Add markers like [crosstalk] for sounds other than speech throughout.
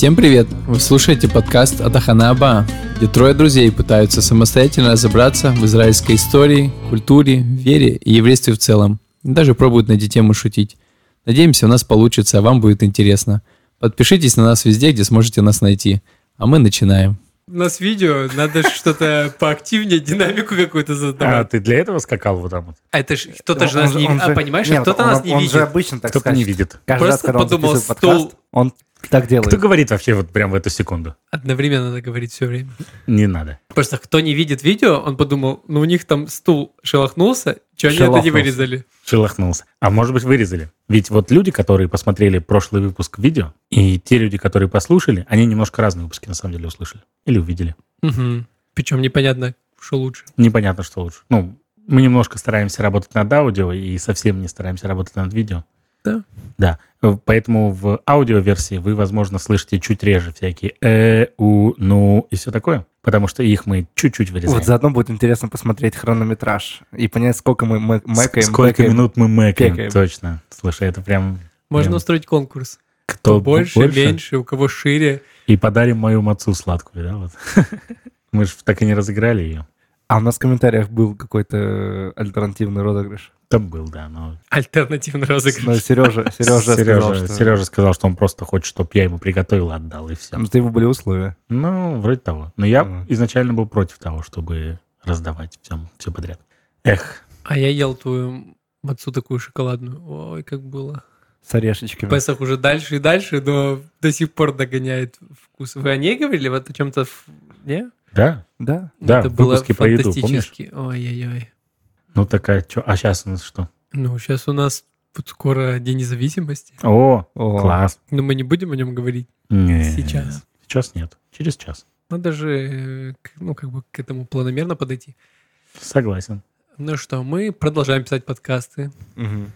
Всем привет! Вы слушаете подкаст Атахана Аба, где трое друзей пытаются самостоятельно разобраться в израильской истории, культуре, вере и еврействе в целом. И даже пробуют на эти темы шутить. Надеемся, у нас получится, а вам будет интересно. Подпишитесь на нас везде, где сможете нас найти. А мы начинаем. У нас видео, надо что-то поактивнее, динамику какую-то А задавать. ты для этого скакал вот там вот? А это ж кто-то же Он- нас он не же- видит. А, понимаешь, Нет, кто-то он- нас не он видит. же обычно так Кто-то не видит. Каждый раз, Просто когда он подумал, записывает подкаст, он так делает. Кто говорит вообще вот прям в эту секунду? Одновременно надо говорить все время. Не надо. Просто кто не видит видео, он подумал, ну у них там стул шелохнулся, что они это не вырезали. Шелохнулся. А может быть вырезали? Ведь вот люди, которые посмотрели прошлый выпуск видео, и те люди, которые послушали, они немножко разные выпуски на самом деле услышали. Или увидели. Угу. Причем непонятно, что лучше. Непонятно, что лучше. Ну, мы немножко стараемся работать над аудио и совсем не стараемся работать над видео. Да. Да. Поэтому в аудиоверсии вы, возможно, слышите чуть реже всякие э, у, ну и все такое. Потому что их мы чуть-чуть вырезаем. Вот заодно будет интересно посмотреть хронометраж и понять, сколько мы мэ- мэкаем. Сколько бэкаем. минут мы мэкаем. пекаем. Точно. Слушай, это прям... Можно прям устроить конкурс. кто Кто больше, меньше, у кого шире. И подарим мою мацу сладкую, да? Вот. [laughs] Мы же так и не разыграли ее. А у нас в комментариях был какой-то альтернативный розыгрыш. Там был, да, но... Альтернативный Но розыгрыш. Сережа, Сережа, Сережа, сказал, что... Сережа сказал, что он просто хочет, чтобы я ему приготовил, отдал, и все. Ну, это его были условия. Ну, вроде того. Но я Ага. изначально был против того, чтобы раздавать всем, все подряд. Эх, А я ел твою мацу такую шоколадную. Ой, как было. С орешечками. Песах уже дальше и дальше, но до сих пор догоняет вкус. Вы о ней говорили? Вот о чем-то... Не? Да, Да. да, Это было фантастически. Ой-ой-ой. Ну, такая, чё, а сейчас у нас что? Ну, сейчас у нас вот скоро День независимости. О, О, класс. Но мы не будем о нем говорить Не, сейчас. Сейчас нет, через час. Надо же, к- ну, как бы к этому планомерно подойти. Согласен. Ну что, мы продолжаем писать подкасты. Мгм.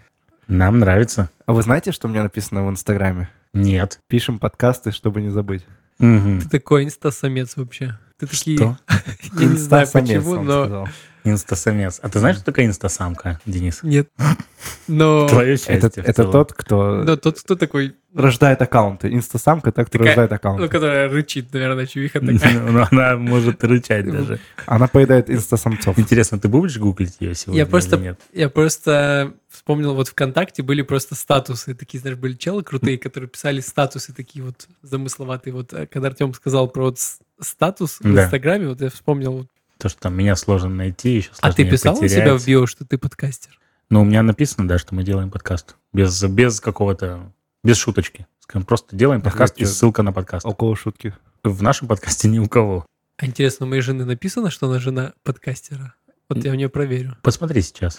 Нам нравится. А вы знаете, что у меня написано в Инстаграме? Нет. Пишем подкасты, чтобы не забыть. Мгм. Ты такой инстасамец вообще. Ты такие... Что? [laughs] Я не знаю Инстасамец, почему, он но... сказал. Инстасамец. А ты знаешь, что такое инстасамка, Денис? Нет. [laughs] Но... Твое счастье. Это, это тот, кто Но тот, кто такой, рождает аккаунты. Инстасамка, так кто Такая- рождает ну, аккаунты. которая рычит, наверное, чувиха такая. [laughs] Ну, она может рычать даже. Она поедает инстасамцов. Интересно, ты будешь гуглить ее сегодня Я просто- нет? Я просто вспомнил, вот ВКонтакте были просто статусы. Такие, знаешь, были челы крутые, которые писали статусы такие вот замысловатые. Вот э, когда Артем сказал про вот статус в Да. Инстаграме, вот я вспомнил. То, что там меня сложно найти, еще А сложнее ты писал у себя в био, что ты подкастер? Ну, у меня написано, да, что мы делаем подкаст. Без, без какого-то... Без шуточки. Скажем, просто делаем подкаст и ссылка на подкаст. Около шутки. В нашем подкасте ни у кого. А интересно, у моей жены написано, что она жена подкастера? Вот я у нее проверю. Посмотри сейчас.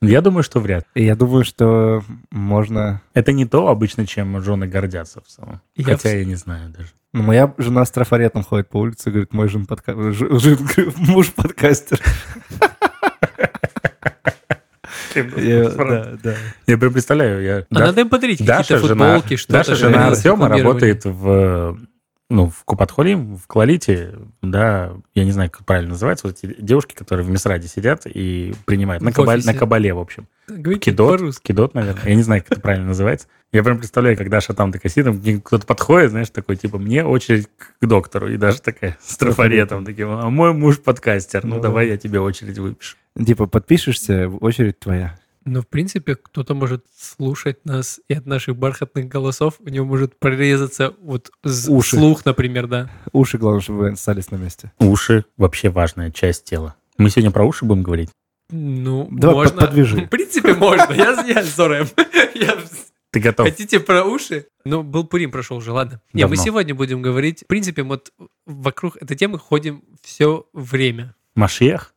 Я думаю, что вряд ли. Я думаю, что можно... Это не то обычно, чем жены гордятся в целом. Я Хотя в- я не знаю даже. Ну, моя жена с трафаретом ходит по улице, говорит, мой жен подка... ж- жен- [laughs] муж подкастер. Я- Да, да. Я прям представляю, я... А надо им подарить Даша, какие-то жена, футболки, что-то. Даша, жена Артема, работает в, ну, в Купатхолим, в Клалите, да, я не знаю, как правильно называется, вот эти девушки, которые в Мисраде сидят и принимают, на, В кабале, на кабале, в общем. Говорите Кидот, по-русски. кидот, наверное, я не знаю, как это правильно называется. Я прям представляю, как Даша там такая сидит, там кто-то подходит, знаешь, такой, типа, мне очередь к доктору, и даже такая с трафаретом, таким, а мой муж подкастер, ну, Ну, давай я тебе очередь выпишу. Типа, подпишешься, очередь твоя. Но, в принципе, кто-то может слушать нас, и от наших бархатных голосов у него может прорезаться вот з- Уши. слух, например, да. Уши, главное, чтобы вы остались на месте. Уши вообще важная часть тела. Мы сегодня про уши будем говорить? Ну, Давай можно. под-. В принципе, можно. Я, я Зорем. Я- Ты готов? Хотите про уши? Ну, был Пурим прошел уже, ладно. Не, мы сегодня будем говорить. В принципе, вот вокруг этой темы ходим все время. Машех?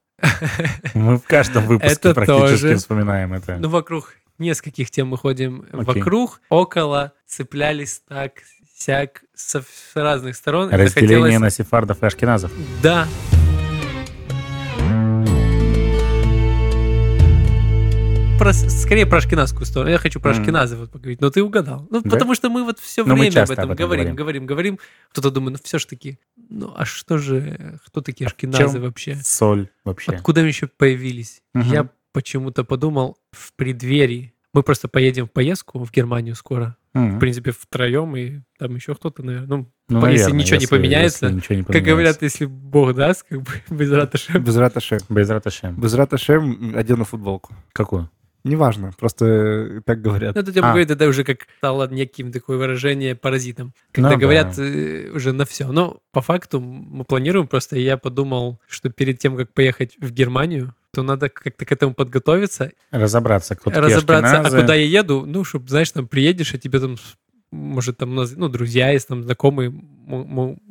Мы в каждом выпуске Это практически тоже. вспоминаем это. Ну, вокруг нескольких тем мы ходим. Окей. Вокруг, около, цеплялись так, сяк, со с разных сторон. Разделение захотелось- на сефардов и ашкеназов. Да. Про, скорее про ашкеназскую сторону. Я хочу про Мгм. ашкеназы вот поговорить. Но ты угадал. Ну, Да? потому что мы вот все Ну, мы время об этом, об этом говорим, говорим. говорим, говорим. Кто-то думает, ну все ж таки, ну а что же, кто такие А ашкеназы чем вообще? Соль вообще. Откуда они еще появились? Мгм. Я почему-то подумал в преддверии Мы просто поедем в поездку в Германию скоро. Мгм. В принципе, втроем, и там еще кто-то, наверное. Ну, Ну, по- если наверное, ничего не если- поменяется, если ничего не как поменяется. говорят, если Бог даст, как бы [laughs] без раташем. Без раташем. Без раташем. Без раташем одену футболку. Какую? Неважно, просто так говорят. Ну, это типа А. говорит, это уже как стало неким такое выражение паразитом. Когда Ну да. говорят э, уже на все. Но по факту мы планируем просто, и я подумал, что перед тем, как поехать в Германию, то надо как-то к этому подготовиться, Разобраться, кто такие разобраться, ашкеназы. а куда я еду, ну, чтобы, знаешь, там приедешь, а тебе там, может, там, ну, друзья есть, там, знакомые,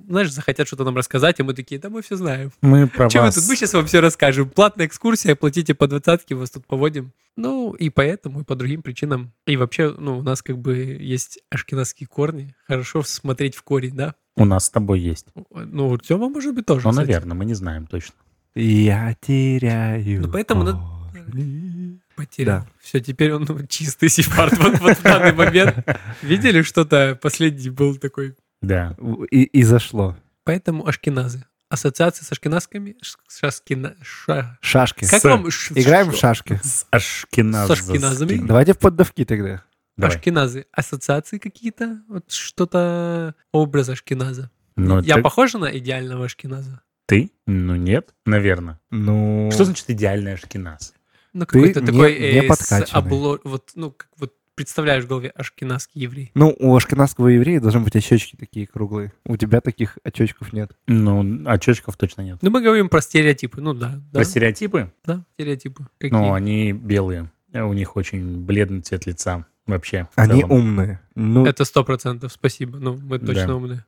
знаешь, захотят что-то нам рассказать, а мы такие, да мы все знаем. Мы [laughs] про Чем мы вас. тут? Мы сейчас вам все расскажем. Платная экскурсия, платите по двадцатке, вас тут поводим. Ну, и поэтому, и по другим причинам. И вообще, ну, у нас как бы есть ашкенадские корни. Хорошо смотреть в корень, да? У нас с тобой есть. Ну, у Тёма, может быть, тоже, Ну, кстати. наверное, мы не знаем точно. Я теряю. Ну, поэтому надо- корни. Потерял. Да. Все, теперь он чистый сефард вот, вот в данный момент. [laughs] Видели что-то? Последний был такой. Да. И, и зашло. Поэтому ашкеназы. Ассоциация с ашкеназками. Ш- шаскина- ша- Шашки. Как С- вам? ш- Играем в шашки. С ашкеназ. С ашкеназами? Давайте в поддавки тогда. Давай. Ашкеназы. Ассоциации какие-то? Вот что-то образ ашкеназа. Ну, Я ты- похожа на идеального ашкеназа? Ты? Ну, нет, наверное. Ну, Что значит идеальный ашкеназ? Ну, какой-то не- такой не э, с обло- Вот, ну, как вот представляешь в голове ашкеназский еврей. ну, у ашкенадского еврея должны быть очечки такие круглые. У тебя таких очечков нет. Ну, очечков точно нет. Ну, мы говорим про стереотипы. Ну, да. Да, Про стереотипы? да стереотипы. Какие? Ну, они белые. У них очень бледный цвет лица вообще. Они целом. умные. Ну, Это сто процентов, спасибо. Ну, мы точно Да. умные.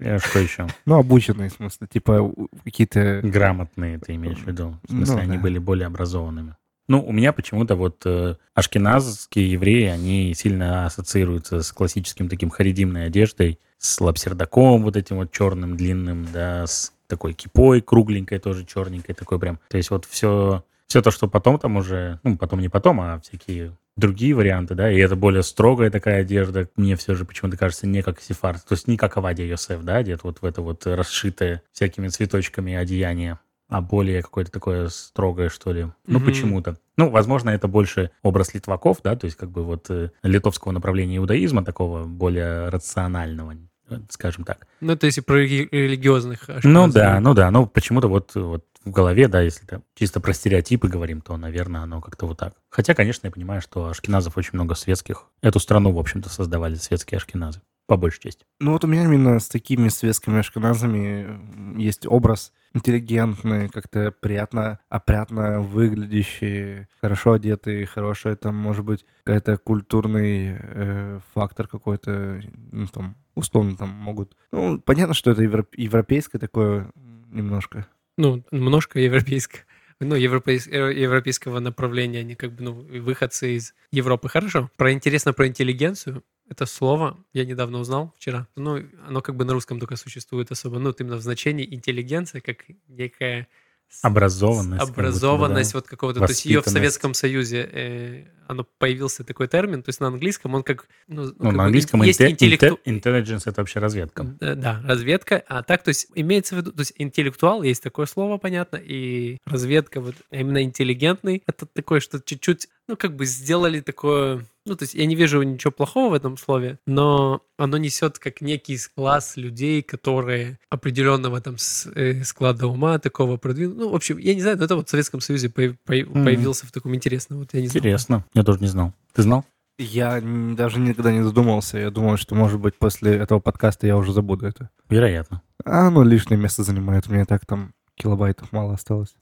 Э, [laughs] Что еще? ну, обученные, в смысле. Типа какие-то... Грамотные, ты имеешь в виду. В смысле, Ну, они да. были более образованными. Ну, у меня почему-то вот э, ашкеназские евреи, они сильно ассоциируются с классическим таким харидимной одеждой, с лапсердаком вот этим вот черным, длинным, да, с такой кипой кругленькой, тоже черненькой такой прям. То есть вот все, все то, что потом там уже, ну, потом не потом, а всякие другие варианты, да, и это более строгая такая одежда, мне все же почему-то кажется не как сефард, то есть не как Авадия Йосеф, да, одет вот в это вот расшитое всякими цветочками одеяние, а более какое-то такое строгое, что ли. Ну, Мгм. почему-то. Ну, возможно, это больше образ литваков, да, то есть как бы вот э, литовского направления иудаизма, такого более рационального, э, скажем так. Ну, это если про рели- религиозных Ну ашкеназов. да, ну да, ну почему-то вот, вот в голове, да, если там чисто про стереотипы говорим, то, наверное, оно как-то вот так. Хотя, конечно, я понимаю, что ашкеназов очень много светских. Эту страну, в общем-то, создавали светские ашкеназы, по большей части. Ну вот у меня именно с такими светскими ашкеназами м, есть образ интеллигентный, как-то приятно, опрятно выглядящие, хорошо одетые, хороший там, может быть, какой-то культурный э, фактор какой-то, ну, там, условно там могут... Ну, понятно, что это европ- европейское такое немножко. Ну, немножко европейское. Ну, э, европейского направления, они как бы, ну, выходцы из Европы. Хорошо. Про интересно про интеллигенцию. Это слово я недавно узнал вчера. Ну, оно как бы на русском только существует особо. Ну, вот именно в значении интеллигенция как некая с- Образованность. как будто образованность да. вот какого-то, то есть ее в. Советском Союзе э, оно появился такой термин, то есть на английском он как ну, ну, как на бы английском есть инте- интеллекту- инте- intelligence — это вообще разведка. Э, Да, разведка. А так, то есть имеется в виду, то есть интеллектуал, есть такое слово, понятно, и разведка, вот а именно интеллигентный, это такое, что чуть-чуть, ну, как бы сделали такое, ну, то есть я не вижу ничего плохого в этом слове, но оно несет как некий класс людей, которые определенного там э, склада ума, такого продвинутого. Ну, в общем, я не знаю, но это вот в Советском Союзе появился в таком интересном, вот я не. Интересно. Я тоже не знал. Ты знал? Я даже никогда не задумывался. Я думал, что, может быть, после этого подкаста я уже забуду это. Вероятно. А оно лишнее место занимает. У меня так там килобайтов мало осталось.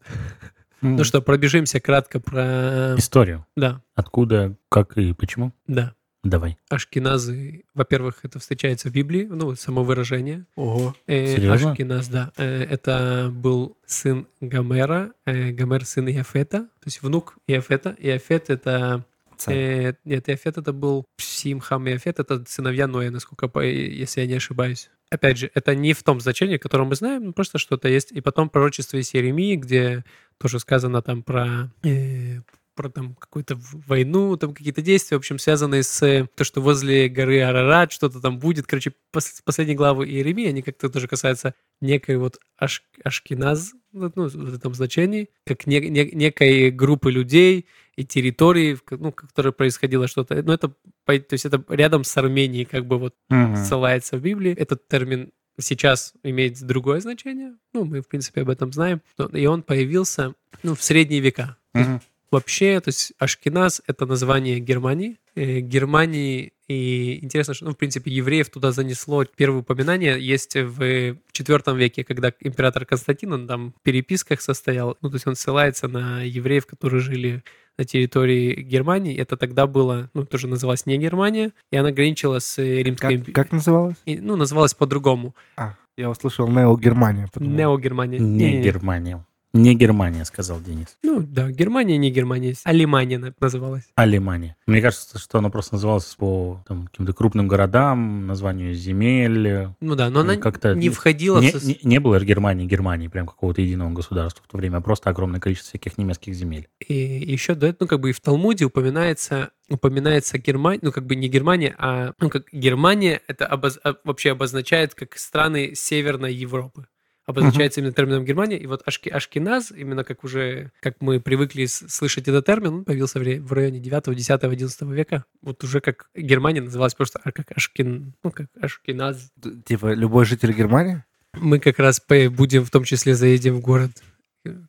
Ну что, пробежимся кратко про... Историю. Да, Откуда, как и почему? да. Давай. Ашкеназы, во-первых, это встречается в Библии, ну, само выражение. Ого. Э, Серьезно? Ашкеназ, да. Э, это был сын Гомера, э, Гомер сын Иофета, то есть внук Иофета. Иофет это... э, нет, Иофет это был Псим, Хам и Иофет, это сыновья Ноя, насколько, если я не ошибаюсь. Опять же, это не в том значении, которое мы знаем, но просто что-то есть. И потом пророчество из Иеремии, где тоже сказано там про э, про там какую-то войну, там какие-то действия, в общем, связанные с э, то, что возле горы Арарат что-то там будет. Короче, пос- последние главы Иеремии, они как-то тоже касаются некой вот аш, ашкеназ, ну, ну, в этом значении, как не- не- некой группы людей, и территории, ну, в которой происходило что-то. Ну, это, то есть это рядом с Арменией как бы вот Мгм. ссылается в Библии. Этот термин сейчас имеет другое значение. Ну, мы, в принципе, об этом знаем. И он появился, ну, в средние века. Мгм. Вообще, то есть Ашкеназ — это название Германии. Э, Германии, и интересно, что, ну, в принципе, евреев туда занесло первое упоминание, есть в IV веке, когда император Константин, он там в переписках состоял, ну, то есть он ссылается на евреев, которые жили на территории Германии. Это тогда было, ну, тоже называлось не Германия, и она граничила с Римской Как, империей. как называлось? Ну, называлась по-другому. А, я услышал Нео Германия. подумал. Нео-Германия. Не Не-не-не. Германия. Не Германия, сказал Денис. Ну, да, Германия, не Германия. Алимания на- называлась. Алимания. Мне кажется, что она просто называлась по там, каким-то крупным городам, названию земель. Ну да, но она Как-то не входила Не, в... сос- не- не было Германии, Германии, прям какого-то единого государства в то время, а просто огромное количество всяких немецких земель. И еще до этого, ну, как бы и в Талмуде упоминается, упоминается Германия, ну, как бы не Германия, а, ну, как Германия, это обоз- а, вообще обозначает как страны Северной Европы. Обозначается именно термином Германия. И вот Ашки, Ашкеназ, именно как уже, как мы привыкли слышать этот термин, он появился в, в районе 9, 10, 11 века. Вот уже как Германия называлась просто а, как Ашкин, ну, как Ашкеназ. Т- Типа любой житель Германии? Мы как раз будем, в том числе, заедем в город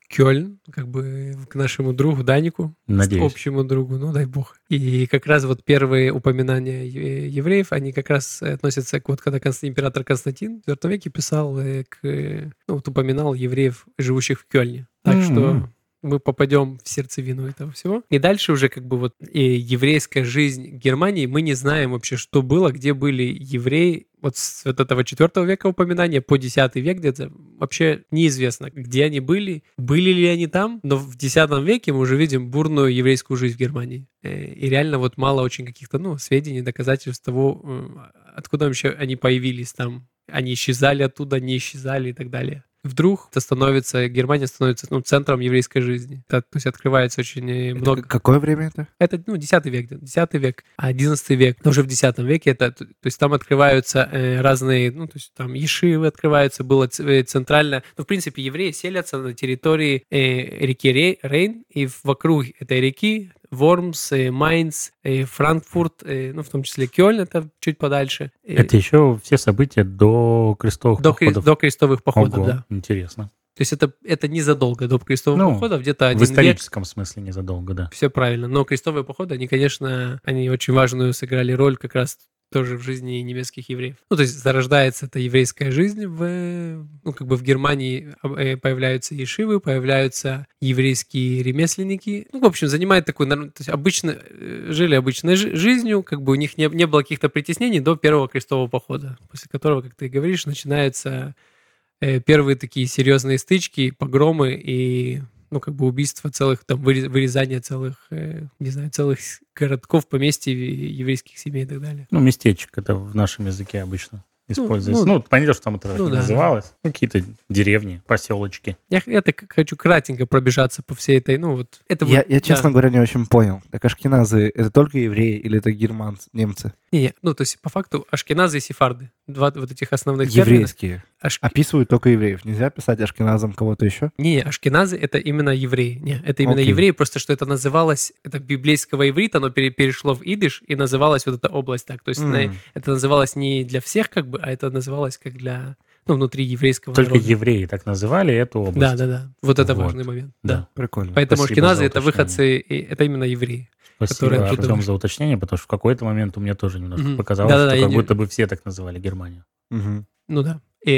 Кёльн, как бы к нашему другу Данику, Надеюсь. общему другу, ну дай бог. И как раз вот первые упоминания евреев, они как раз относятся к вот когда Конст- император Константин в IV веке писал э, к, ну вот упоминал евреев, живущих в Кёльне. Так М. что мы попадем в сердцевину этого всего. И дальше уже как бы вот и еврейская жизнь Германии, мы не знаем вообще, что было, где были евреи вот с вот этого 4 века упоминания по 10 век где-то вообще неизвестно, где они были, были ли они там, но в 10 веке мы уже видим бурную еврейскую жизнь в Германии. Э, И реально вот мало очень каких-то, ну, сведений, доказательств того, э, откуда вообще они появились там. Они исчезали оттуда, не исчезали и так далее. Вдруг это становится, Германия становится ну, центром еврейской жизни. Это, то есть открывается очень э, Это много... какое время это? Это, ну, 10 век, где-то, 10 век, а 11 век, но уже в 10 веке это, то есть там открываются э, разные, ну, то есть там ешивы открываются, было э, центрально, ну, в принципе, евреи селятся на территории э, реки Ре- Рейн, и вокруг этой реки Вормс, э, Майнц, Франкфурт, э, ну, в том числе Кёльн, это чуть подальше. Э, Это еще все события до крестовых до, походов. до крестовых походов, Ого, да. Интересно. То есть это, это незадолго до крестовых Ну, походов, где-то В один век, историческом смысле незадолго, да. все правильно. Но крестовые походы, они, конечно, они очень важную сыграли роль как раз тоже в жизни немецких евреев. Ну, то есть зарождается эта еврейская жизнь в, ну, как бы в Германии э, появляются ешивы, появляются еврейские ремесленники. Ну, в общем, занимает нар- то есть обычно, э, жили обычной жи- жизнью, как бы у них не, не было каких-то притеснений до первого крестового похода, после которого, как ты говоришь, начинаются э, первые такие серьезные стычки, погромы и ну, как бы убийство целых, там, выре- вырезание целых, э, не знаю, целых городков, поместьй, еврейских семей и так далее. Ну, местечек, это в нашем языке обычно используется. ну, Ну, понятно, что там это ну не да, называлось. Ну, какие-то деревни, поселочки. Я, я так хочу кратенько пробежаться по всей этой, ну, вот. Это Я, вот, я, да. честно говоря, не очень понял. Так ашкеназы — это только евреи или это германцы, немцы? Не-не, ну, то есть, по факту, ашкеназы и сефарды. Два вот этих основных термина. Ашк- Описывают только евреев. Нельзя писать ашкеназом кого-то еще? Не, ашкеназы это именно евреи. Не, это именно Окей. евреи, просто что это называлось, это библейского иврита, оно пере- перешло в идиш и называлась вот эта область так. То есть на- М. это называлось не для всех, как бы, а это называлось как для, ну, внутри еврейского Только народа. евреи так называли эту область. Да, да, да. Вот это Вот. важный момент. Да. Да. Прикольно. Поэтому Спасибо ашкеназы это выходцы, и это именно евреи. Спасибо, которые Артем, вышли. за уточнение, потому что в какой-то момент у меня тоже немножко Мгм. показалось, Да-да-да, что я как не- будто бы все так называли Германию. Мгм. Ну да. И,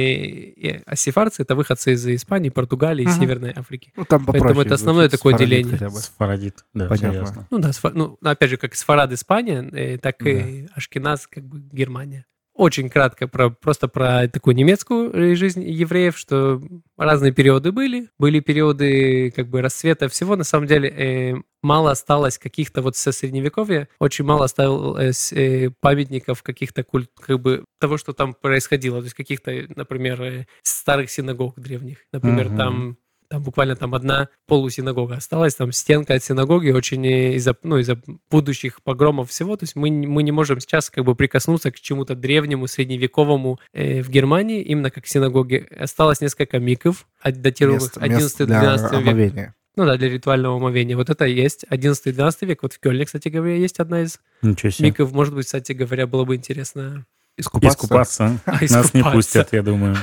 и- а это выходцы из Испании, Португалии и Мгм. Северной Африки. Ну, там Поэтому это основное звучит, такое сфарадит деление. хотя бы. Сфарадит, да, Понятно. ясно. Ну да, сфа- ну, опять же, как Сфарад Испания, э, так и Ашкеназ, как бы Германия. Очень кратко про просто про такую немецкую э, жизнь евреев, что разные периоды были, были периоды как бы расцвета всего. На самом деле э, мало осталось каких-то вот со средневековья, очень мало осталось э, памятников каких-то культ, как бы того, что там происходило, то есть каких-то, например, э, старых синагог древних, например, Мгм. там там буквально там одна полусинагога осталась, там стенка от синагоги очень э, из-за ну, из-за будущих погромов всего. То есть мы, мы не можем сейчас как бы прикоснуться к чему-то древнему, средневековому э, в Германии, именно как синагоги. Осталось несколько миков, датируемых Мест- мест для 11-12 век. Ну да, для ритуального омовения. Вот это есть 11-12 век. Вот в Кёльне, кстати говоря, есть одна из Ничего себе. миков. Может быть, кстати говоря, было бы интересно. Искупаться. Искупаться. [laughs] А, Нас не искупаться. пустят, я думаю.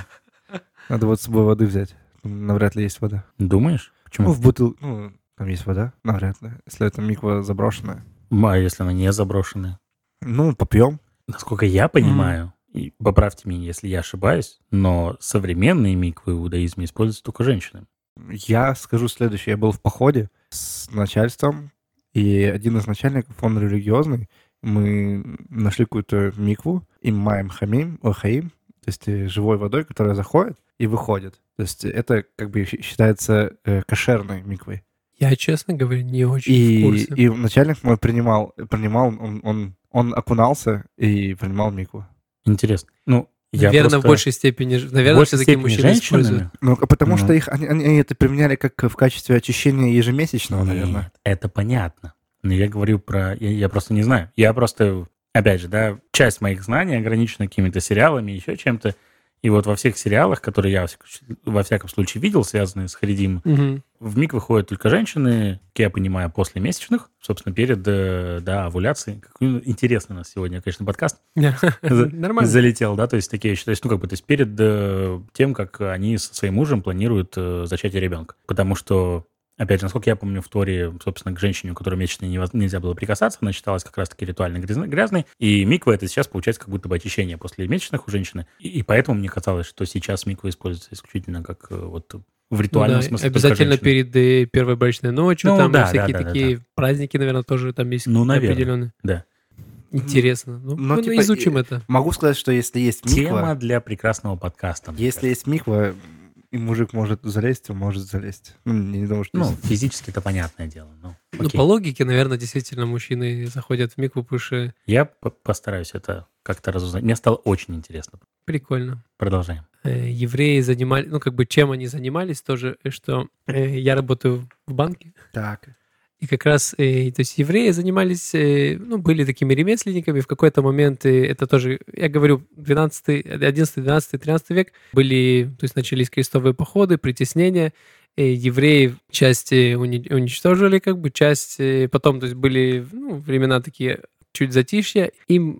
Надо вот с собой воды взять. Навряд ли есть вода. Думаешь? Ну, Почему? в бутыл... Ну, там есть вода? Навряд ли. Если это миква заброшенная. А если она не заброшенная? Ну, попьем. Насколько я понимаю, и поправьте меня, если я ошибаюсь, но современные миквы в иудаизме используются только женщинами. Я скажу следующее. Я был в походе с начальством, и один из начальников, он религиозный. Мы нашли какую-то микву, и маем хамим, о, хаим, то есть э, живой водой, которая заходит и выходит. То есть это как бы считается э, кошерной миквой. Я, честно говоря, не очень в И, курсе. и начальник мой принимал, принимал он, он, он окунался и принимал микву. Интересно. Ну, я Наверное, просто- в большей степени, наверное, большей все-таки степени мужчины женщинами. используют. Ну, а потому Ну. что их, они, они это применяли как в качестве очищения ежемесячного, наверное. Нет, это понятно. Но я говорю про... Я, я просто не знаю. Я просто... Опять же, да, часть моих знаний ограничена какими-то сериалами, еще чем-то. И вот во всех сериалах, которые я, во всяком случае- видел, связанные с Харидим, Мгм. в МИК выходят только женщины, как я понимаю, после месячных, собственно, перед, э, да, овуляцией. Ну, интересный у нас сегодня, конечно, подкаст. [laughs] Нормально. Залетел, да, то есть такие вещи. То есть, ну, как бы, то есть перед э, тем, как они со своим мужем планируют э, зачатие ребенка. Потому что, опять же, насколько я помню, в Торе, собственно, к женщине, у которой месячные невоз- нельзя было прикасаться, она считалась как раз-таки ритуально грязно- грязной. И миква это сейчас получается как будто бы очищение после месячных у женщины. И, и поэтому мне казалось, что сейчас миква используется исключительно как э, вот в Ну ритуальном да, смысле. обязательно перед э, первой брачной ночью, Ну там да, всякие да, да, да, такие праздники, наверное, тоже там есть Ну, наверное, определенные. да. Интересно. Ну, Но, ну, типа, изучим и- это. Могу сказать, что если есть миква, Тема для прекрасного подкаста. если есть миква, и мужик может залезть, он может залезть. Ну, не думаю, что... Ну, физически это понятное дело. Ну, Ну, по логике, наверное, действительно мужчины заходят в микву, что Я по- постараюсь это как-то разузнать. Мне стало очень интересно. прикольно. Продолжаем. Э, Евреи занимались, ну, как бы, чем они занимались тоже, э, что э, я работаю в банке, Так. И как раз, э, то есть евреи занимались, э, ну, были такими ремесленниками. В какой-то момент, э, это тоже, я говорю, 12, 11, 12, 13 век, были, то есть начались крестовые походы, притеснения. Э, Евреев часть э, уни- уничтожили, как бы, часть э, потом, то есть были ну, времена такие чуть затишья, им,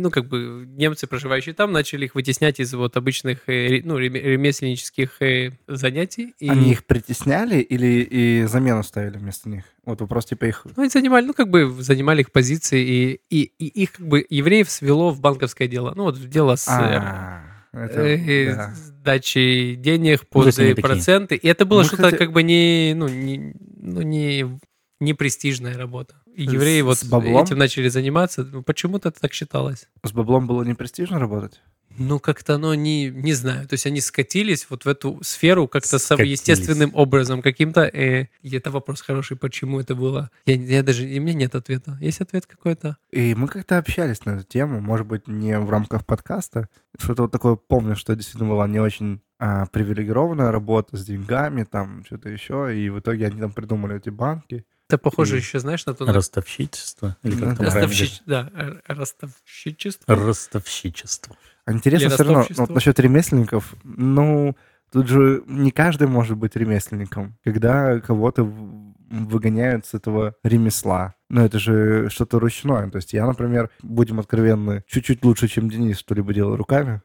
ну, как бы, немцы, проживающие там, начали их вытеснять из вот обычных, э, ну, реме- ремесленнических э, занятий. И... Они их притесняли или и замену ставили вместо них? Вот вопрос типа их... Ну, они занимали, ну, как бы занимали их позиции, и, и, и их, как бы, евреев свело в банковское дело. Ну, вот в дело с э, А, это, э, да. сдачей денег то под проценты. И это было Мы, что-то, кстати- как бы, не, ну, не, ну, не, не престижная работа. И С- евреи вот с баблом? этим начали заниматься. Ну, почему-то это так считалось. С баблом было не престижно работать? Ну, как-то оно не, не знаю. То есть они скатились вот в эту сферу как-то естественным образом каким-то. э, и это вопрос хороший, почему это было. Я, я даже, и меня нет ответа. Есть ответ какой-то? И мы как-то общались на эту тему, может быть, не в рамках подкаста. Что-то вот такое помню, что действительно была не очень а, привилегированная работа с деньгами, там что-то еще. И в итоге они там придумали эти банки. Это похоже И- еще, знаешь, на то... на- Ростовщичество? Или как там Ростовщич- Да, ростовщичество. Ростовщичество. А интересно Или все равно, ну, вот насчет ремесленников, ну, тут же не каждый может быть ремесленником. Когда кого-то выгоняют с этого ремесла. Ну, это же что-то ручное. То есть я, например, будем откровенны, чуть-чуть лучше, чем Денис что-либо делаю руками.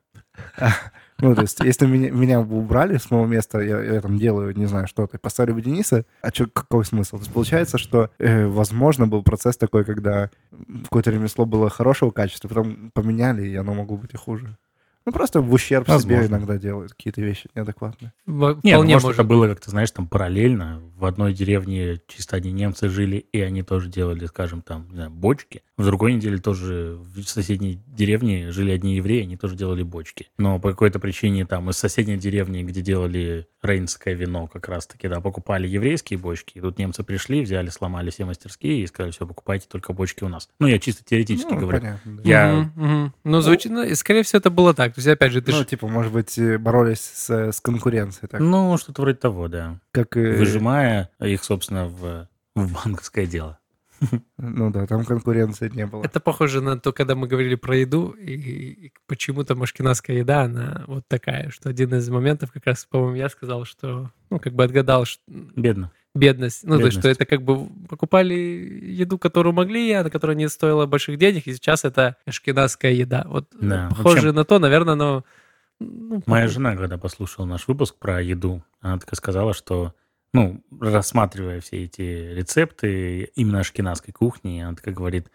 Ну, то есть, если меня, меня бы убрали с моего места, я, я там делаю, не знаю, что-то, поставили бы Дениса, а чё, какой смысл? То есть получается, что, э, возможно, был процесс такой, когда какое-то ремесло было хорошего качества, потом поменяли, и оно могло быть и хуже. Ну, просто в ущерб себе Возможно. иногда делают какие-то вещи неадекватные. Во- Нет, Вполне может, может. это было как-то, знаешь, там параллельно. В одной деревне чисто одни немцы жили, и они тоже делали, скажем, там, не знаю, бочки. В другой неделе тоже в соседней деревне жили одни евреи, они тоже делали бочки. Но по какой-то причине там из соседней деревни, где делали рейнское вино как раз-таки, да, покупали еврейские бочки. И тут немцы пришли, взяли, сломали все мастерские и сказали, все, покупайте только бочки у нас. Ну, я чисто теоретически Ну, говорю. понятно, да. Я- Мгм, мгм. Ну, звучит, ну, и, скорее всего, это было так. То есть, опять же, ты Ну, ж- типа, может быть, боролись с, с конкуренцией, так, Ну, что-то вроде того, да. как и... Выжимая их, собственно, в, в банковское дело. Ну да, там конкуренции не было. это похоже на то, когда мы говорили про еду, и, и почему-то машкинадская еда, она вот такая, что один из моментов, как раз, по-моему, я сказал, что, ну, как бы отгадал, что, Бедно. Бедность. Ну, то есть, что это как бы покупали еду, которую могли, а которая не стоила больших денег, и сейчас это ашкенадская еда. Вот Да. похоже Вообще, на то, наверное, но... ну, Моя похоже. жена, когда послушала наш выпуск про еду, она так и сказала, что, ну, рассматривая все эти рецепты именно ашкенадской кухни, она такая говорит,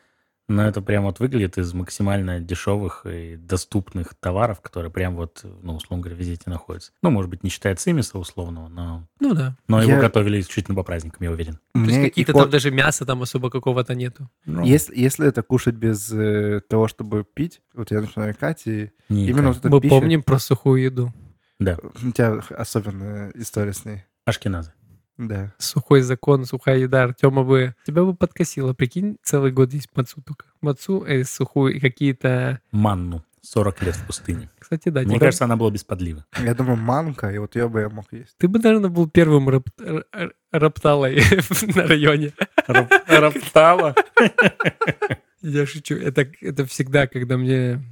ну, это прям вот выглядит из максимально дешевых и доступных товаров, которые прям вот, ну, условно говоря, везде находятся. Ну, может быть, не считая цимиса условного, но, Ну да. но его Я- готовили исключительно по праздникам, я уверен. То есть какие-то икон- там даже мяса там особо какого-то нету. Ну, Если, если это кушать без э, того, чтобы пить, вот я начинаю икать, и не именно вот эта Мы пища, помним про сухую еду. Да, у тебя особенная история с ней. ашкеназы. Да. Сухой закон, сухая еда Артема бы... Тебя бы подкосило. Прикинь, целый год есть мацу только. Мацу, э, сухую и какие-то... Манну. 40 лет в пустыне. Кстати, да. Мне тебя- кажется, она была без подливы. Я думаю, манка, и вот ее бы я мог есть. Ты бы, наверное, был первым рап- рапталой [laughs] на районе. Роптала. Я шучу. Это, это всегда, когда мне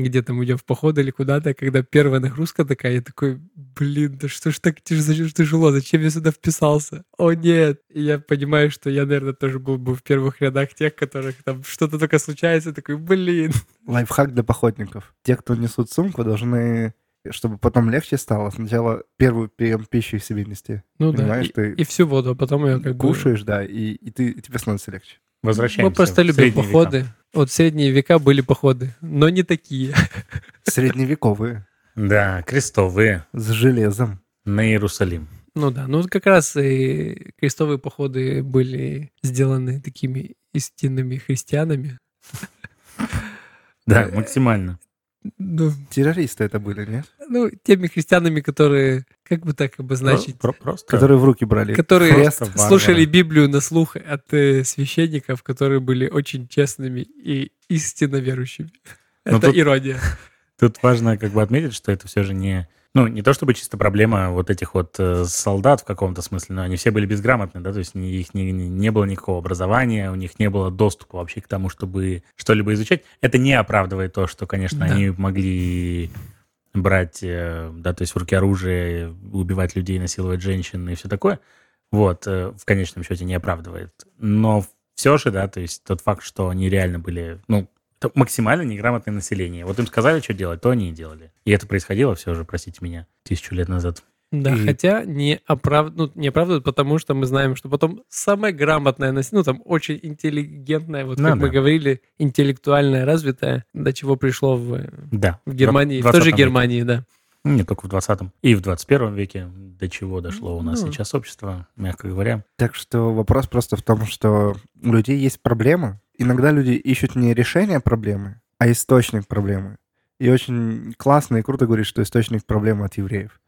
где-то мы идем в поход или куда-то, когда первая нагрузка такая, я такой, блин, да что ж так тяж- тяжело, зачем я сюда вписался? О, нет! И я понимаю, что я, наверное, тоже был бы в первых рядах тех, которых там что-то только случается, такой, блин. Лайфхак для походников. Те, кто несут сумку, должны, чтобы потом легче стало, сначала первый прием пищи себе нести. Ну да, Понимаешь, и, ты и всю воду, а потом ее как бы... Кушаешь, да, и, и ты, и тебе становится легче. Возвращаемся. Мы просто любим века. походы. Вот в средние века были походы, но не такие. Средневековые, Да, крестовые с железом. на Иерусалим. Ну да, ну как раз и крестовые походы были сделаны такими истинными христианами. Да, максимально. Ну, Террористы это были, нет? Ну, теми христианами, которые, как бы так обозначить, Про- просто Которые в руки брали. которые. Просто слушали варвары. Библию на слух от э, священников, которые были очень честными и истинно верующими. Ну, Это тут- ирония. Тут важно как бы отметить, что это все же не... Ну, не то чтобы чисто проблема вот этих вот э, солдат в каком-то смысле, но они все были безграмотны, да, то есть ни- их не, не- не было никакого образования, у них не было доступа вообще к тому, чтобы что-либо изучать. Это не оправдывает то, что, конечно, Да. они могли брать, э, да, то есть в руки оружие, убивать людей, насиловать женщин и все такое. Вот, э, в конечном счете не оправдывает. Но все же, да, то есть тот факт, что они реально были, ну, максимально неграмотное население. Вот им сказали, что делать, то они и делали. И это происходило все же, простите меня, тысячу лет назад. Да, И- хотя не, оправ... ну, не оправдывают, потому что мы знаем, что потом самое грамотное, нас- ну, там, очень интеллигентное, вот Ну как мы да. говорили, интеллектуальное, развитое, до чего пришло в, Да. в Германии, в, Два- той же 20 веке. Германии, да. Ну, Не только в 20-м. И в 21 веке до чего дошло у нас Ну. сейчас общество, мягко говоря. Так что вопрос просто в том, что у людей есть проблема. Иногда люди ищут не решение проблемы, а источник проблемы. И очень классно и круто говорить, что источник проблемы от евреев.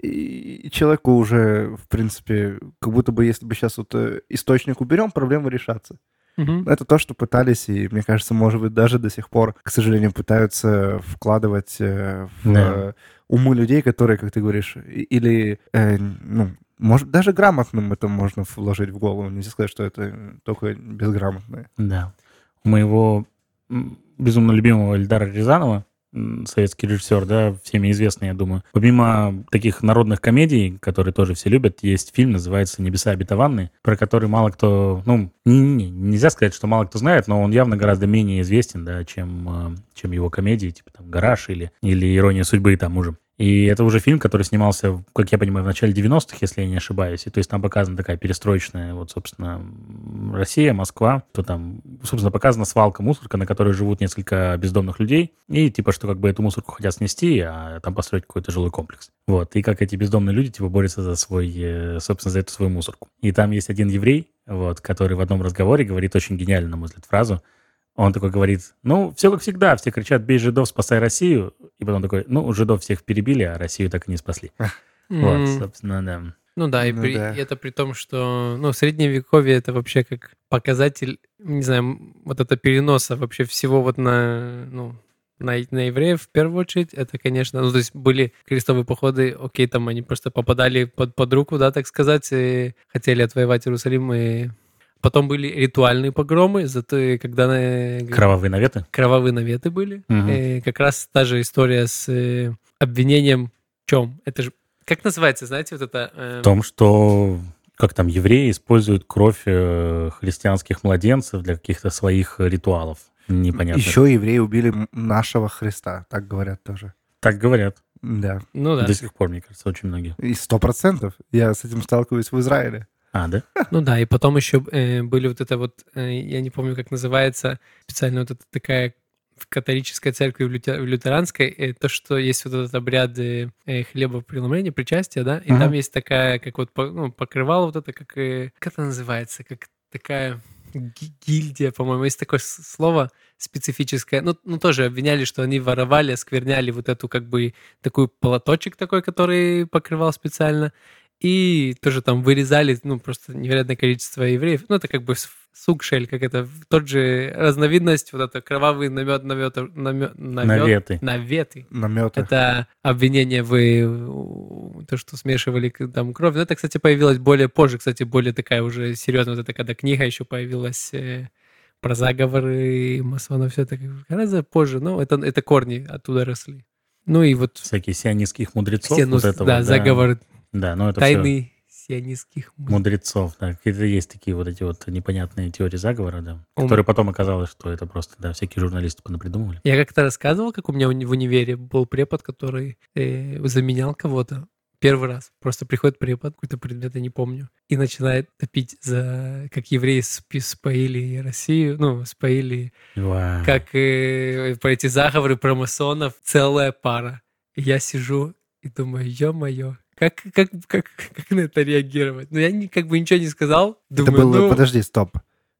И человеку уже, в принципе, как будто бы если бы сейчас вот э, источник уберем, проблемы решатся. Мгм. Это то, что пытались, и мне кажется, может быть, даже до сих пор, к сожалению, пытаются вкладывать э, в Да. э, умы людей, которые, как ты говоришь, или, э, ну, может, даже грамотным это можно вложить в голову. Нельзя сказать, что это только безграмотные. Да. У моего безумно любимого Эльдара Рязанова, советский режиссер, да, всеми известный, я думаю. Помимо таких народных комедий, которые тоже все любят, есть фильм, называется «Небеса обетованные», про который мало кто, ну, не- не- нельзя сказать, что мало кто знает, но он явно гораздо менее известен, да, чем, э, чем его комедии, типа там «Гараж» или, или «Ирония судьбы» тому же. И это уже фильм, который снимался, как я понимаю, в начале 90-х, если я не ошибаюсь. И то есть там показана такая перестроечная, вот, собственно, Россия, Москва. То там, собственно, показана свалка, мусорка, на которой живут несколько бездомных людей. И типа, что как бы эту мусорку хотят снести, а там построить какой-то жилой комплекс. Вот. И как эти бездомные люди, типа, борются за свой, э, собственно, за эту свою мусорку. И там есть один еврей, вот, который в одном разговоре говорит очень гениально, на мой взгляд, фразу. Он такой говорит, ну, все как всегда, все кричат, бей жидов, спасай Россию. И потом такой, ну, жидов всех перебили, а Россию так и не спасли. Вот, собственно, да. Ну да, и, Ну при- да. и это при том, что ну, средневековье это вообще как показатель, не знаю, вот это переноса вообще всего вот на, ну, на, на евреев в первую очередь. Это, конечно, ну, то есть были крестовые походы, окей, там они просто попадали под, под руку, да, так сказать, и хотели отвоевать Иерусалим, и потом были ритуальные погромы, зато и когда э, Кровавые наветы. кровавые наветы были. Мгм. Э, как раз та же история с э, обвинением в чем? Это же как называется, знаете, вот это... э, В том, что как там евреи используют кровь э, христианских младенцев для каких-то своих ритуалов. Непонятно. Еще евреи убили нашего Христа, так говорят тоже. Так говорят. Да. Ну да. До сих пор, мне кажется, очень многие. И сто процентов. Я с этим сталкиваюсь в Израиле. А, да? Ну да, и потом еще э, были вот это вот, э, я не помню, как называется, специально вот эта такая в католической церкви, в, лютер, в лютеранской, э, то, что есть вот этот обряд э, хлебопреломления, причастия, да, и Мгм. там есть такая, как вот ну, покрывало вот это, как, э, как это называется, как такая ги- гильдия, по-моему, есть такое слово специфическое. Ну, ну, тоже обвиняли, что они воровали, оскверняли вот эту как бы такой полоточек такой, который покрывал специально. И тоже там вырезали, ну, просто невероятное количество евреев. Ну, это как бы сукшель, как это, тот же разновидность, вот это кровавый намет, намет, намет, намет, Наветы. наветы. Наметы. Это обвинение в то, что смешивали там кровь. Но это, кстати, появилось более позже, кстати, более такая уже серьезная, вот это когда книга еще появилась э, про заговоры масонов, все это гораздо позже, но это, это корни оттуда росли. Ну и вот Всякие сионистских мудрецов. ну, вот это да, вот, заговор Да, ну это все тайны сионистских муз- мудрецов, да. Какие-то есть такие вот эти вот непонятные теории заговора, да. Ум. Которые потом оказалось, что это просто, да, всякие журналисты понапридумывали. Я как-то рассказывал, как у меня в универе был препод, который э, заменял кого-то. Первый раз. Просто приходит препод, какой-то предмет, я не помню, и начинает топить за... Как евреи спи- споили Россию, ну, споили... Вау. Как э, про эти заговоры про масонов целая пара. И я сижу и думаю, ё-моё, как, как, как, как на это реагировать? Ну, я не, как бы ничего не сказал. Это Думаю, было... ну, Подожди, стоп.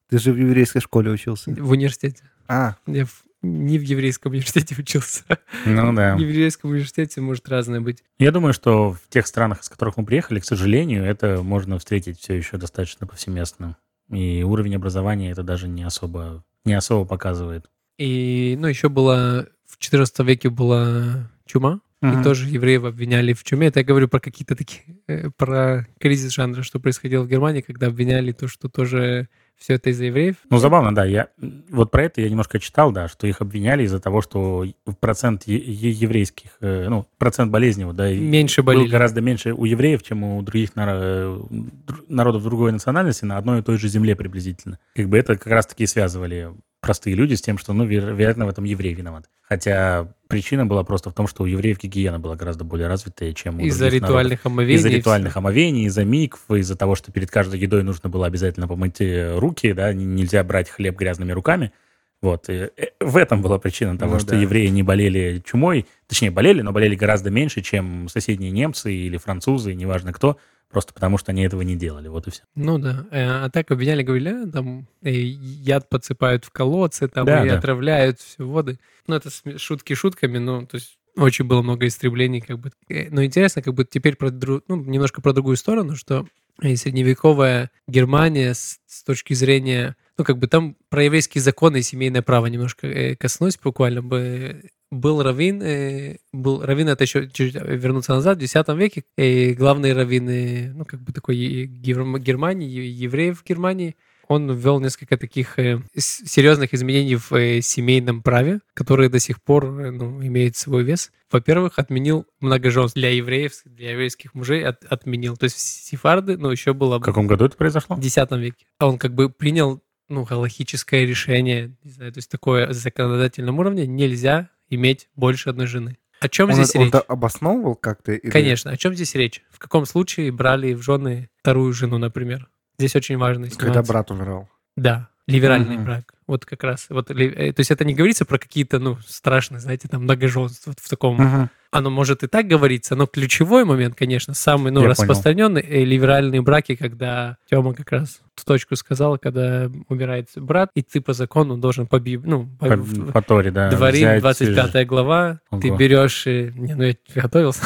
Ты же в еврейской школе учился. в университете. А, Я в- не в еврейском университете учился. Ну да. В еврейском университете может разное быть. Я думаю, что в тех странах, из которых мы приехали, к сожалению, это можно встретить все еще достаточно повсеместно. И уровень образования это даже не особо, не особо показывает. И, ну, еще было в 14 веке была чума, Мгм. и тоже евреев обвиняли в чуме. Это я говорю про какие-то такие, э, про кризис жанра, что происходило в Германии, когда обвиняли то, что тоже все это из-за евреев. Ну, забавно, да. Я, вот про это я немножко читал, да, что их обвиняли из-за того, что процент е- еврейских, э, ну, процент болезней, вот, да, Меньше был гораздо меньше у евреев, чем у других наро- э, народов другой национальности на одной и той же земле приблизительно. Как бы это как раз-таки связывали простые люди с тем, что, ну, веро- вероятно, в этом еврей виноват. Хотя причина была просто в том, что у евреев гигиена была гораздо более развитая, чем у Из-за других народов. ритуальных омовений. Из-за ритуальных омовений, из-за микв, из-за того, что перед каждой едой нужно было обязательно помыть э, руки, да, нельзя брать хлеб грязными руками. Вот. и, э, в этом была причина того, Ну что да. евреи не болели чумой. Точнее, болели, но болели гораздо меньше, чем соседние немцы или французы, неважно кто, просто потому что они этого не делали. Вот и все. Ну да. Э, А так обвиняли, говорили, «А, там э, яд подсыпают в колодцы, там Да, и да. отравляют все воды. Ну, это шутки шутками, но то есть очень было много истреблений, как бы. Э, Но интересно, как бы теперь про дру- ну, немножко про другую сторону, что средневековая Германия с, с точки зрения, ну, как бы там про еврейские законы и семейное право немножко коснусь буквально бы. Был раввин, э, был раввин, это еще чуть вернуться назад, в X веке, и главный раввин, э, ну, как бы такой Германии, евреев в Германии, он ввел несколько таких э, серьезных изменений в э, семейном праве, которые до сих пор э, ну, имеют свой вес. Во-первых, отменил многоженство для евреев, для еврейских мужей от- отменил. То есть сефарды, ну, еще было... В каком году это произошло? В X веке. А он как бы принял ну, галактическое решение, не знаю, то есть такое на законодательном уровне нельзя иметь больше одной жены. О чем он, здесь он речь? это обосновывал как-то? или- Конечно, о чем здесь речь? В каком случае брали в жены вторую жену, например? Здесь очень важный Когда нюанс. брат умирал. Да, ливеральный Мгм. брак. Вот как раз. Вот, э, то есть это не говорится про какие-то, ну, страшные, знаете, там, многоженства в таком оно может и так говориться, но ключевой момент, конечно, самый ну, Я распространенный э, либеральные браки, когда Тёма как раз ту точку сказала, когда умирает брат, и ты по закону должен по Биб- ну, по- По, в- по Торе, да. Дворим, взять, 25 глава, ты Ого. берешь... э, Не, ну я готовился.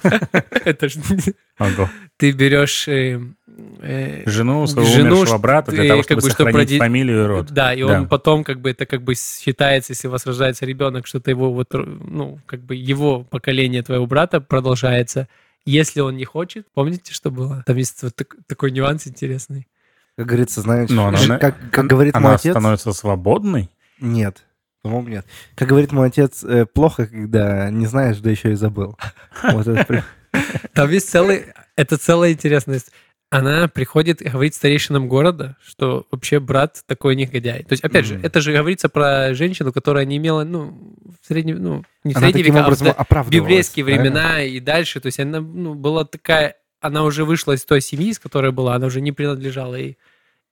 [laughs] [laughs] Это ж... Ого. Ты берешь... э, э, Жену своего Жену, умершего брата для э, того, как чтобы бы, чтобы сохранить проди- фамилию и род. Да, и Да. он потом как бы это как бы считается, если у вас рождается ребенок, что это его вот, ну, как бы его поколение твоего брата продолжается. Если он не хочет, помните, что было? Там есть вот так- такой нюанс интересный. Как говорится, знаешь, Но она- как, как говорит Она мой отец... становится свободной? Нет. По-моему, нет. Как говорит мой отец, э, плохо, когда не знаешь, да еще и забыл. Вот это при- Там есть целый, это целая интересность. Она приходит и говорит старейшинам города, что вообще брат такой негодяй. То есть, опять же, Мгм. это же говорится про женщину, которая не имела, ну, в среднем, ну, не в Она средние века, а в библейские правильно? времена и дальше. То есть она ну, была такая, она уже вышла из той семьи, из которой была, она уже не принадлежала ей.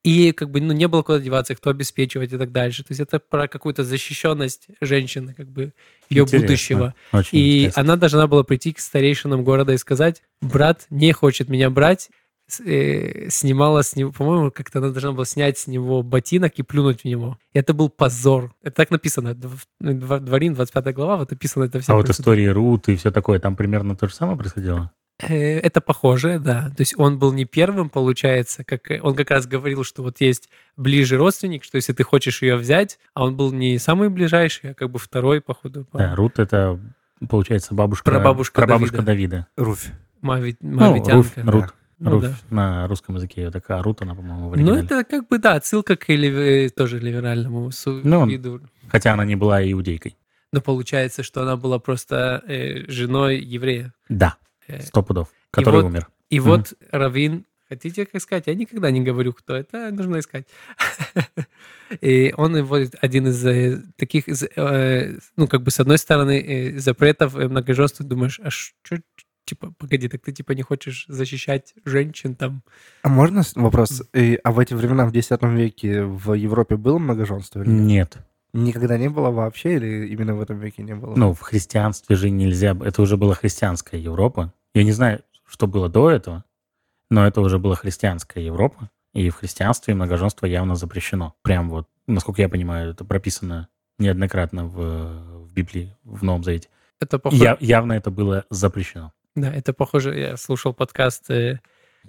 И как бы ну, не было куда деваться, кто обеспечивать и так дальше. То есть это про какую-то защищенность женщины, как бы ее Интересно. будущего. Очень И интересно. она должна была прийти к старейшинам города и сказать, брат не хочет меня брать, С- снимала с него, по-моему, как-то она должна была снять с него ботинок и плюнуть в него. И это был позор. Это так написано. Дв- Дворин, 25 глава, вот написано это все. А вот истории Рут и все такое, там примерно то же самое происходило? Э, Это похоже, да. То есть он был не первым, получается, как э, он как раз говорил, что вот есть ближе родственник, что если ты хочешь ее взять, а он был не самый ближайший, а как бы второй, походу, по Да, Рут это, получается, бабушка... Прабабушка прабабушка Давида. Руфь. Мави- Ну, Руфь, Мавитянка. Рут. Ну Руфь да. на русском языке ее такая, Рут она, по-моему, в Ну, это как бы, да, отсылка к лив- тоже ливеральному су- Ну, виду. Хотя она не была иудейкой. Но получается, что она была просто э, женой еврея. Да, Э, сто пудов. Который вот- умер. И Мгм. вот Равин, хотите как сказать? Я никогда не говорю, кто это, нужно искать. [laughs] И он его один из э, таких, э, ну, как бы, с одной стороны, запретов многоженства, думаешь, а что, типа, погоди, так ты, типа, не хочешь защищать женщин там? А можно вопрос? И- а в эти времена, в X веке, в Европе было многоженство? или нет? Нет. Никогда не было вообще или именно в этом веке не было? Ну, в христианстве же нельзя... Это уже была христианская Европа. Я не знаю, что было до этого, но это уже была христианская Европа. И в христианстве многоженство явно запрещено. Прям вот, насколько я понимаю, это прописано неоднократно в, в Библии, в Новом Завете. Это похоже... Я- явно это было запрещено. Да, это похоже, я слушал подкаст, э,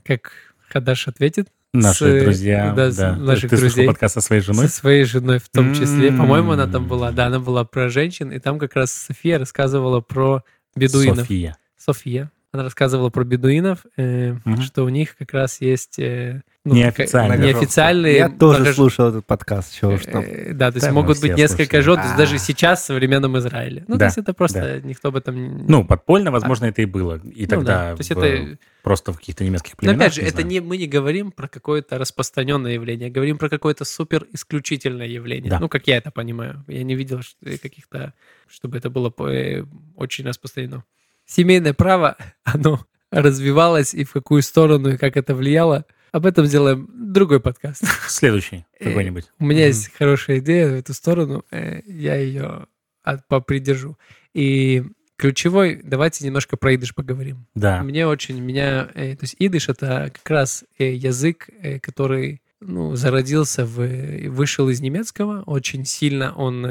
как Хадаш ответит Наши С, друзья, да, да. наших Ты друзей. подкаст со своей женой? со своей женой в том числе. По-моему, она там была, да, она была про женщин, и там как раз София рассказывала про бедуинов. София. София. Она рассказывала про бедуинов, э, Мгм. что у них как раз есть... э, ну, Неофициальные. Я тоже многож- слушал этот подкаст, чего ж там. Э, Да, то есть Да, могут быть несколько жен, то даже А. сейчас в современном Израиле. Ну, то Да, есть это просто никто об этом... не- Ну, подпольно, возможно, это и было. И ну тогда да, то есть в- это... просто в каких-то немецких Но племенах. опять же, не это знаю. не, мы не говорим про какое-то распространенное явление, а говорим про какое-то супер исключительное явление. Да. Ну, как я это понимаю. Я не видел что- э, каких-то, чтобы это было э, очень распространено. Семейное право, [laughs] оно развивалось и в какую сторону, и как это влияло. Об этом сделаем другой подкаст. Следующий Э, какой-нибудь. У меня есть хорошая идея в эту сторону, э, я ее попридержу. И ключевой, давайте немножко про идыш поговорим. Да. Мне очень, меня, э, то есть идыш это как раз э, язык, э, который ну, зародился, в, вышел из немецкого, очень сильно он,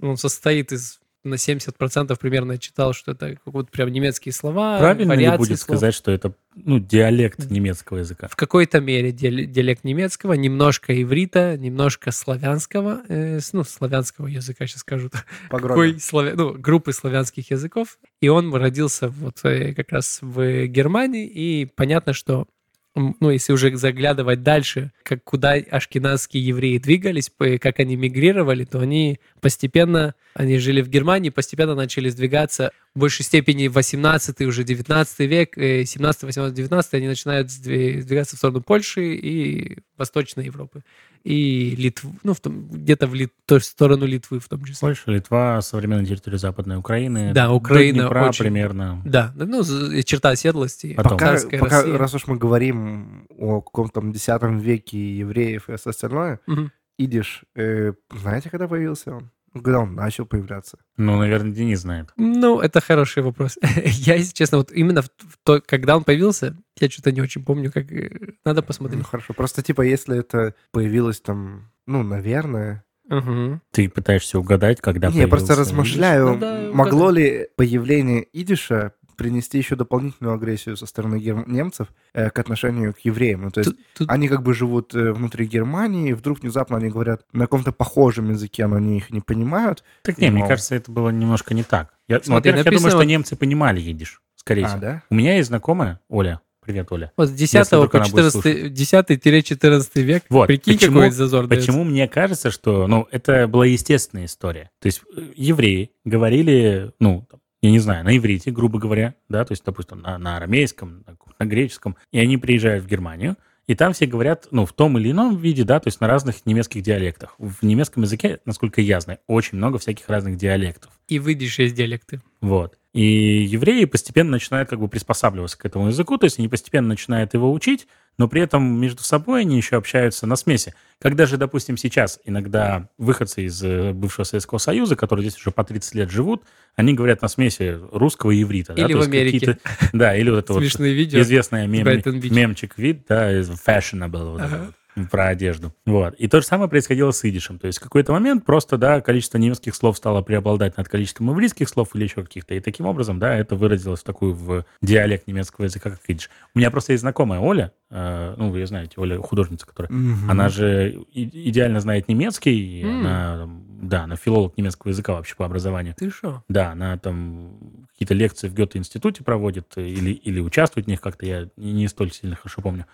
он состоит из на 70% примерно читал, что это как вот прям немецкие слова, Правильно ли будет слов. сказать, что это ну, диалект немецкого языка? В какой-то мере диал- диалект немецкого, немножко иврита, немножко славянского, э, ну, славянского языка, сейчас скажу, какой славя... ну, группы славянских языков. И он родился вот э, как раз в Германии, и понятно, что ну, если уже заглядывать дальше, как куда ашкеназские евреи двигались, как они мигрировали, то они постепенно, они жили в Германии, постепенно начали сдвигаться в большей степени 18 уже 19 век, э, 17, 18, 19 они начинают сдви- сдвигаться в сторону Польши и Восточной Европы. И Литву, ну, в том, где-то в Лит- то есть в сторону Литвы в том числе. Польша, Литва, современная территория Западной Украины. Да, Украина Днепра очень- примерно. Да, ну, черта оседлости. Потом. Пока, пока, Россия. раз уж мы говорим о каком-то X веке евреев и все остальное, Мгм. идиш, э, знаете, когда появился он? Ну, Когда он начал появляться? Ну, наверное, Денис знает. Ну, это хороший вопрос. [laughs] Я, если честно, вот именно в то, когда он появился, я что-то не очень помню, как э, надо Ну, посмотреть. хорошо. Просто, типа, если это появилось там, ну, наверное... Мгм. Ты пытаешься угадать, когда Не, я просто размышляю, Надо могло угадать. ли появление идиша принести еще дополнительную агрессию со стороны гер- немцев э, к отношению к евреям? Ну, то есть Тут- тут- они как бы живут э, внутри Германии, и вдруг внезапно они говорят на каком-то похожем языке, но они их не понимают. Так не, мне Мол. кажется, это было немножко не так. Я, ну, Смотри, во-первых, я думаю, написано что немцы понимали едиш, скорее А, всего. да? У меня есть знакомая, Оля, привет, Оля. Вот с 10 вдруг по она будет 14, 10-14 век. Вот, Прикинь, почему- какой зазор дается. Почему мне кажется, что, ну, это была естественная история. То есть э, евреи говорили, ну, я не знаю, на иврите, грубо говоря, да, то есть, допустим, на, на арамейском, на, на греческом, и они приезжают в Германию, и там все говорят, ну, в том или ином виде, да, то есть на разных немецких диалектах. В немецком языке, насколько я знаю, очень много всяких разных диалектов. И в идише есть диалекты. Вот. И евреи постепенно начинают как бы приспосабливаться к этому языку, то есть они постепенно начинают его учить, но при этом между собой они еще общаются на смеси. Как даже, допустим, сейчас иногда выходцы из э, бывшего Советского Союза, которые здесь уже по 30 лет живут, они говорят на смеси русского и иврита. Или да? в Америке. Да, или вот это вот видео известное мем, мемчик вид, да, fashionable. Вот ага про одежду. Вот. И то же самое происходило с идишем. То есть в какой-то момент просто, да, количество немецких слов стало преобладать над количеством ивритских слов или еще каких-то. И таким образом, да, это выразилось в такую в диалект немецкого языка, как идиш. У меня просто есть знакомая Оля, э, ну, вы знаете, Оля художница, которая, mm-hmm. она же и, идеально знает немецкий, mm. она, да, она филолог немецкого языка вообще по образованию. Ты что? Да, она там какие-то лекции в Гёте-институте проводит или, или участвует в них как-то, я не столь сильно хорошо помню.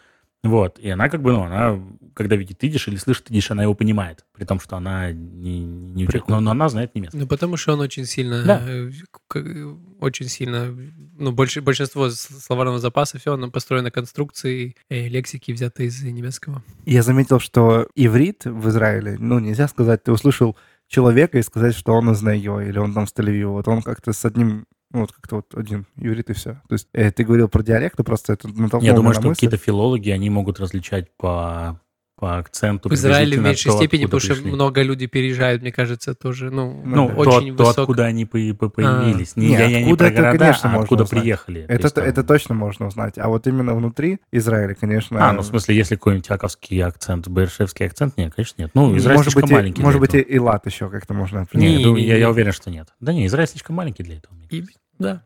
Вот. И она как бы, ну, она, когда видит идиш или слышит идиш, она его понимает. При том, что она не, не учит. Но, но она знает немецкий. Ну, потому что он очень сильно, да. Э, очень сильно, ну, больше, большинство словарного запаса, все, оно построено на конструкции э, лексики, взятой из немецкого. Я заметил, что иврит в Израиле, ну, нельзя сказать, ты услышал человека и сказать, что он из Найо, или он там с тель Вот он как-то с одним ну, вот как-то вот один иврит и все. То есть э, ты говорил про диалекты, просто это Я думаю, что какие-то филологи, они могут различать по по акценту. В Израиле в меньшей то, степени, потому пришли. что много людей переезжают, мне кажется, тоже, ну, ну очень то, высок... то, откуда они по по появились. А. Не, Нет, я, я не про это, города, конечно, а откуда узнать. приехали. Это, есть, это точно можно узнать. А вот именно внутри Израиля, конечно... А, ну, в смысле, если какой-нибудь аковский акцент, бершевский акцент, нет, конечно, нет. Ну, Израиль может слишком быть, маленький Может быть, и лат еще как-то можно определить. Нет, я, я уверен, что нет. Да не, Израиль слишком маленький для этого. И, да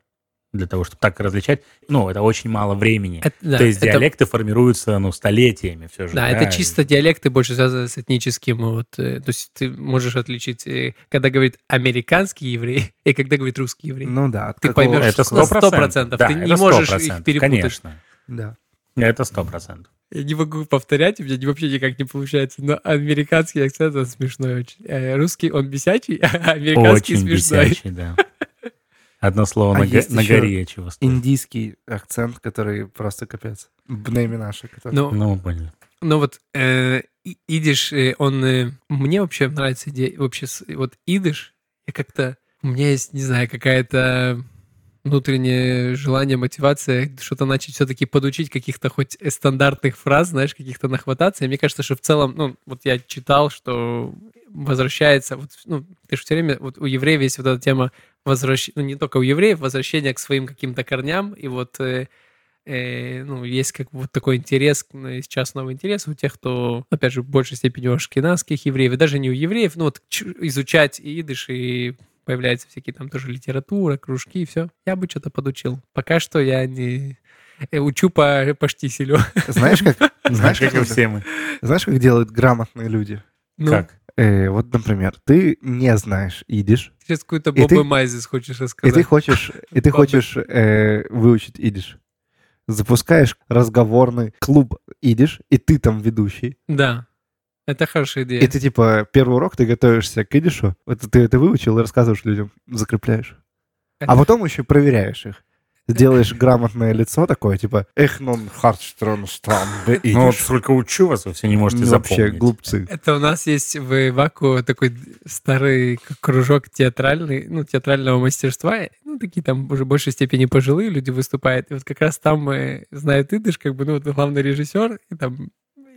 для того, чтобы так различать. Ну, это очень мало времени. Это, да, То есть это... диалекты формируются, ну, столетиями все же. Да, да, это чисто диалекты больше связаны с этническим. Вот, э, то есть ты можешь отличить, э, когда говорит американский еврей [laughs] и когда говорит русский еврей. Ну да. Ты поймешь это 100%. процентов. Да, ты не можешь их перепутать. Конечно. Да. Это сто процентов. Я не могу повторять, у меня вообще никак не получается, но американский акцент, он смешной очень. Э, русский, он бесячий, [laughs] а американский очень смешной. бесячий, да. Одно слово а на, га- на горе чего стоит. Индийский акцент, который просто капец. Бнейми наши. Который... Ну, ну, понял. Ну вот э, идиш, э, он... Э, мне вообще нравится идея... Вообще, вот идиш, я как-то... У меня есть, не знаю, какая-то внутреннее желание, мотивация что-то начать все-таки подучить каких-то хоть стандартных фраз, знаешь, каких-то нахвататься. И мне кажется, что в целом, ну, вот я читал, что возвращается, вот, ну, ты же все время, вот у евреев есть вот эта тема возвращения, ну, не только у евреев, возвращения к своим каким-то корням, и вот, э, э, ну, есть как вот такой интерес, сейчас новый интерес у тех, кто, опять же, в большей степени у ашкенадских евреев, и даже не у евреев, ну, вот изучать идыш и появляются всякие там тоже литература, кружки и все. Я бы что-то подучил. Пока что я не э, учу по, по штиселю. Знаешь, как? [laughs] Знаешь, как все мы. Знаешь, как делают грамотные люди? Ну? Как? Э, вот, например, ты не знаешь идиш. Сейчас какой-то Боба Майзис хочешь рассказать. И ты хочешь, и ты хочешь э, выучить идиш. Запускаешь разговорный клуб идиш, и ты там ведущий. Да. Это хорошая идея. И ты, типа, первый урок, ты готовишься к идишу, это ты это выучил и рассказываешь людям, закрепляешь. Это... А потом еще проверяешь их делаешь грамотное лицо такое, типа «Эх, нон хардштрон стран Ну вот сколько учу вас, вы все не можете ну, запомнить. Вообще глупцы. Это у нас есть в Ваку такой старый кружок театральный, ну, театрального мастерства. Ну, такие там уже в большей степени пожилые люди выступают. И вот как раз там мы знают идыш, как бы, ну, вот главный режиссер, и там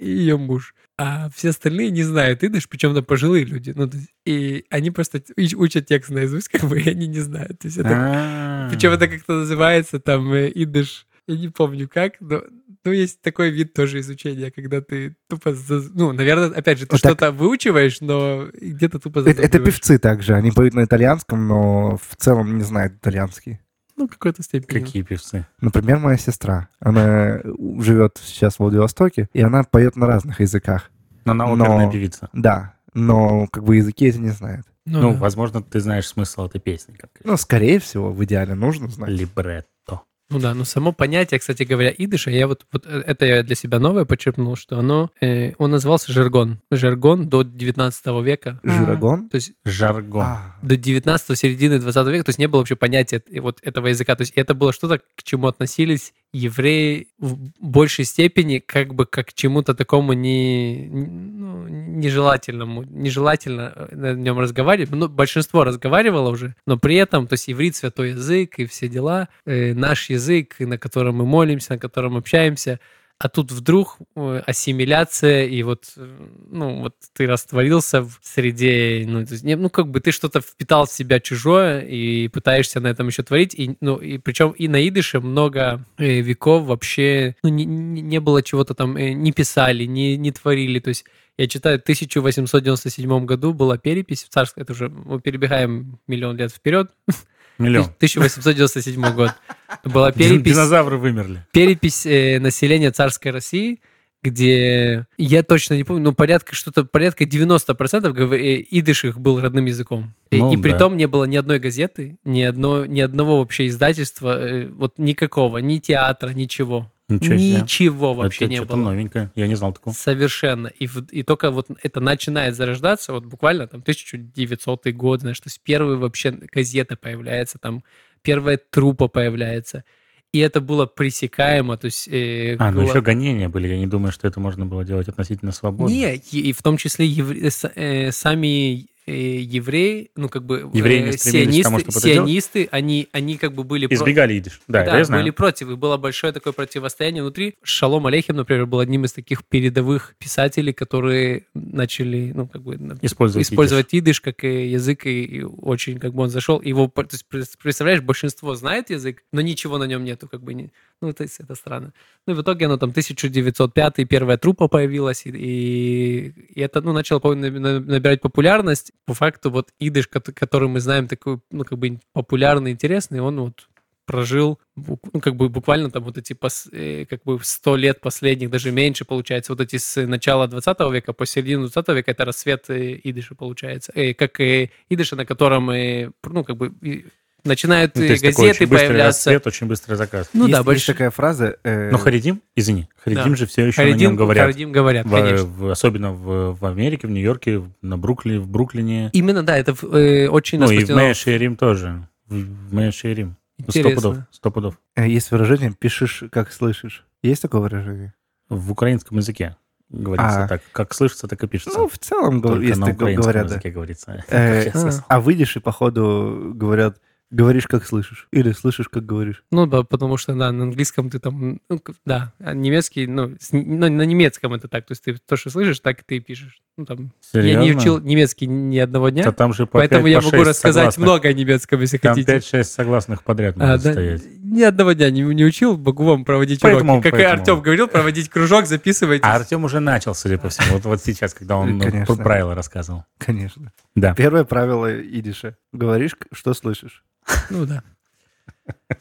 и ее муж. А все остальные не знают идыш, причем это пожилые люди. Ну, есть, и они просто учат текст наизусть, [laughs] как бы, и они не знают. То есть это, причем это как-то называется там э, идыш, я не помню как, но ну, есть такой вид тоже изучения, когда ты тупо... Ну, наверное, опять же, ты вот что-то выучиваешь, но где-то тупо это, это певцы также. Они поют на итальянском, но в целом не знают итальянский. Ну, какой-то степени. Какие певцы? Например, моя сестра. Она живет сейчас в Владивостоке, и она поет на разных языках. Но она оперная но... певица. Да, но как бы языки эти не знает. Ну, ну да. возможно, ты знаешь смысл этой песни. Как ну, скорее всего, в идеале нужно знать. Либретто. Ну да, но само понятие, кстати говоря, идыша, я вот, вот э, это я для себя новое почерпнул, что оно, э, он назывался жаргон. Жаргон до 19 века. Жирогон? То есть Жаргон. А, до 19 середины 20 века, то есть не было вообще понятия вот этого языка. То есть это было что-то, к чему относились евреи в большей степени как бы как чему-то такому не, ну, нежелательному, нежелательно э, на нем разговаривать. Ну, большинство разговаривало уже, но при этом, то есть иврит святой язык и все дела, э, наш язык, на котором мы молимся, на котором общаемся, а тут вдруг э, ассимиляция, и вот, э, ну, вот ты растворился в среде, ну, есть, ну, как бы ты что-то впитал в себя чужое и пытаешься на этом еще творить, и, ну, и причем и на идыше много э, веков вообще, ну, не, не- было чего-то там, не писали, не, не творили, то есть я читаю, в 1897 году была перепись в царской, это уже мы перебегаем миллион лет вперед, [laughs] Миллион. 1897 год. Была перепись Динозавры вымерли. перепись э, населения царской России, где, я точно не помню, но порядка что-то, порядка 90% гов- э, идыш их был родным языком. И- Ну и да. при том не было ни одной газеты, ни, одно, ни одного вообще издательства, э, вот никакого, ни театра, ничего. Ничего себе. Ничего вообще Это не было. новенькое. Я не знал такого. Совершенно. И, и только вот это начинает зарождаться, вот буквально там 1900 год, знаешь, то есть первые вообще газета появляется, там первая трупа появляется. И это было пресекаемо, то есть... э, А, ну было- еще гонения были. Я не думаю, что это можно было делать относительно свободно. Не, и, и в том числе евре- э, сами евреи, ну как бы Евреи не э, стремились к тому, сионисты, чтобы это делать? сионисты, они, они как бы были... Избегали идиш. Да, да, я знаю. были против, и было большое такое противостояние внутри. Шалом Алейхим, например, был одним из таких передовых писателей, которые начали, ну, как бы, Использовать, использовать идыш как э, язык, и, и очень, как бы, он зашел. Его, то есть, пред- представляешь, большинство знает язык, но ничего на нем нету, как бы, не, ну, то есть, это странно. Ну, и в итоге оно там 1905 первая трупа появилась, и, и, и это, ну, начало набирать популярность. По факту, вот идыш, кот- который мы знаем, такой, ну, как бы, популярный, интересный, он вот прожил, ну, как бы буквально там вот эти, пос- э, как бы 100 лет последних, даже меньше, получается, вот эти с начала 20 века по середину 20 века, это рассвет э, идыша, получается. Э, как э, идыша, на котором, ну, как бы и начинают Ну, газеты появляться. рассвет, очень быстрый заказ. Ну есть, да, есть больше. такая фраза. э, Но Харидим, извини, Харидим Да. же все еще на Харидим, нем говорят. Харидим говорят, В- конечно. в- особенно в, в Америке, в Нью-Йорке, на Бруклине, в Бруклине. Именно, да, это э, очень ну и в. Мэя Шерим тоже. В, Мэя Шерим. Ну, Сто пудов, сто пудов. э, есть выражение «пишешь, как слышишь». Есть такое выражение? В украинском языке говорится А. так. Как слышится, так и пишется. Ну, в целом, Только если на говорят, да. языке говорится. [laughs] Э, а. А выйдешь и, походу, говорят, говоришь, как слышишь. Или слышишь, как говоришь. Ну да, потому что, да, на английском ты там, ну, да, а немецкий, ну, с- ну, на немецком это так, то есть ты то, что слышишь, так и ты пишешь. Ну, там, я не Серьезно? учил немецкий ни одного дня, Да там же по поэтому пять, я по могу рассказать согласных. много о немецком, если Там хотите. 5-6 согласных подряд А, да, стоять. ни одного дня не, не учил, могу вам проводить Поэтому- уроки. Как и поэтому. Артем говорил, проводить кружок, записывайтесь. А Артем уже начал, судя по всему. Вот, вот сейчас, когда он Конечно. правила рассказывал. Конечно. Да. Первое правило идиша. Говоришь, что слышишь. Ну да.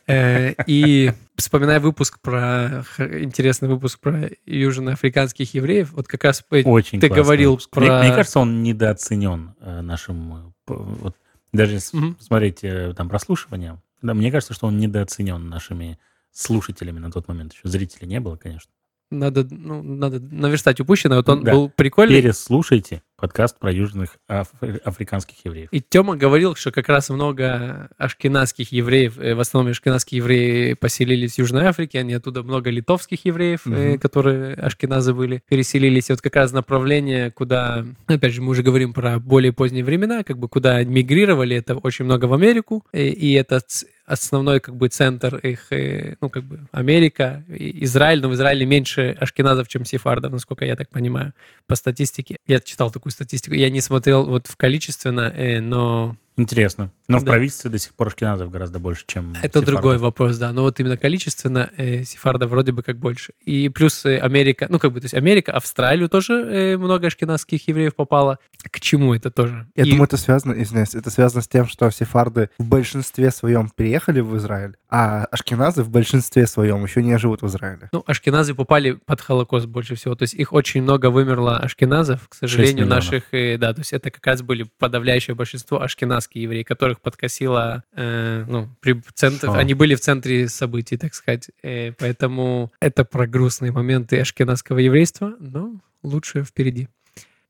Э, И вспоминая выпуск про, интересный выпуск про южноафриканских евреев, вот как раз Очень ты классный говорил выпуск. Мне, про- мне кажется, он недооценен э, нашим... э, Вот, даже если Мгм. смотреть там прослушивание, да, мне кажется, что он недооценен нашими слушателями на тот момент. Еще зрителей не было, конечно. надо, ну, надо наверстать упущенное. Вот он Да. был прикольный. Переслушайте подкаст про южных афри- африканских евреев. И Тёма говорил, что как раз много ашкенадских евреев, э, в основном ашкенадские евреи поселились в Южной Африке, они оттуда много литовских евреев, э, Мгм. которые ашкеназы были, переселились. И вот как раз направление, куда, опять же, мы уже говорим про более поздние времена, как бы куда мигрировали, это очень много в Америку, и, и это основной как бы центр их, э, ну как бы Америка, Израиль, но в Израиле меньше ашкеназов, чем сефардов, насколько я так понимаю, по статистике. Я читал такую статистику, я не смотрел вот в количественно, э, но Интересно. Но в Да. правительстве до сих пор ашкеназов гораздо больше, чем это сефардов. другой вопрос, да. Но вот именно количественно э, сефардов вроде бы как больше. И плюс э, Америка, ну как бы, то есть Америка, Австралию тоже э, много ашкенадских евреев попало. К чему это тоже? Я И- думаю, это связано, извиняюсь, это связано с тем, что сефарды в большинстве своем переехали в Израиль, а ашкеназы в большинстве своем еще не живут в Израиле. Ну, ашкеназы попали под Холокост больше всего. То есть их очень много вымерло ашкеназов, к сожалению, наших, э, да, то есть это как раз были подавляющее большинство ашкеназских ашкеназские евреи, которых подкосило, э, ну, при центр, Шо? они были в центре событий, так сказать. Э, поэтому это про грустные моменты ашкеназского еврейства, но лучше впереди.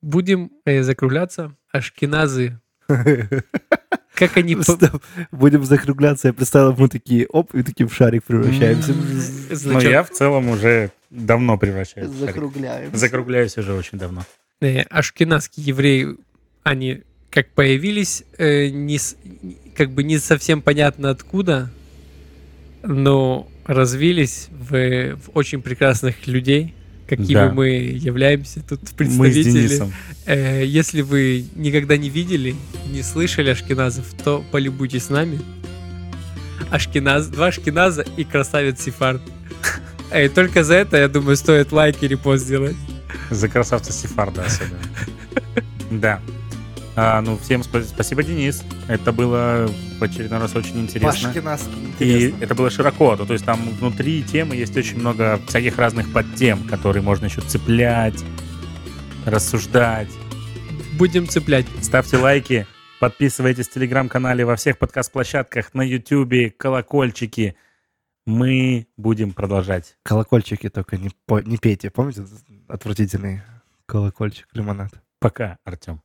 Будем э, закругляться. Ашкеназы, [laughs] как они... Стоп. Будем закругляться. Я представил, мы такие, оп, и такие в шарик превращаемся. Но Значит, я в целом уже давно превращаюсь. Закругляемся. Закругляюсь уже очень давно. э, ашкеназские евреи, они как появились, э, не, как бы не совсем понятно откуда, но развились в, в очень прекрасных людей, какими Да. мы являемся тут Мы с представители. Э, если вы никогда не видели, не слышали ашкеназов, то полюбуйтесь нами. Ашкеназ, два ашкеназа и красавец Сефард. [laughs] Э, только за это, я думаю, стоит лайк и репост сделать. За красавца Сефарда особенно. [laughs] Да. А, ну, всем спа- спасибо, Денис. Это было в очередной раз очень интересно. Пашкинаски, И интересно. это было широко. Ну, то есть там внутри темы есть очень много всяких разных подтем, которые можно еще цеплять, рассуждать. Будем цеплять. Ставьте лайки, подписывайтесь в телеграм-канале, во всех подкаст-площадках, на ютубе, колокольчики. Мы будем продолжать. Колокольчики только не, по- не пейте. Помните отвратительный колокольчик, лимонад? Пока, Артем.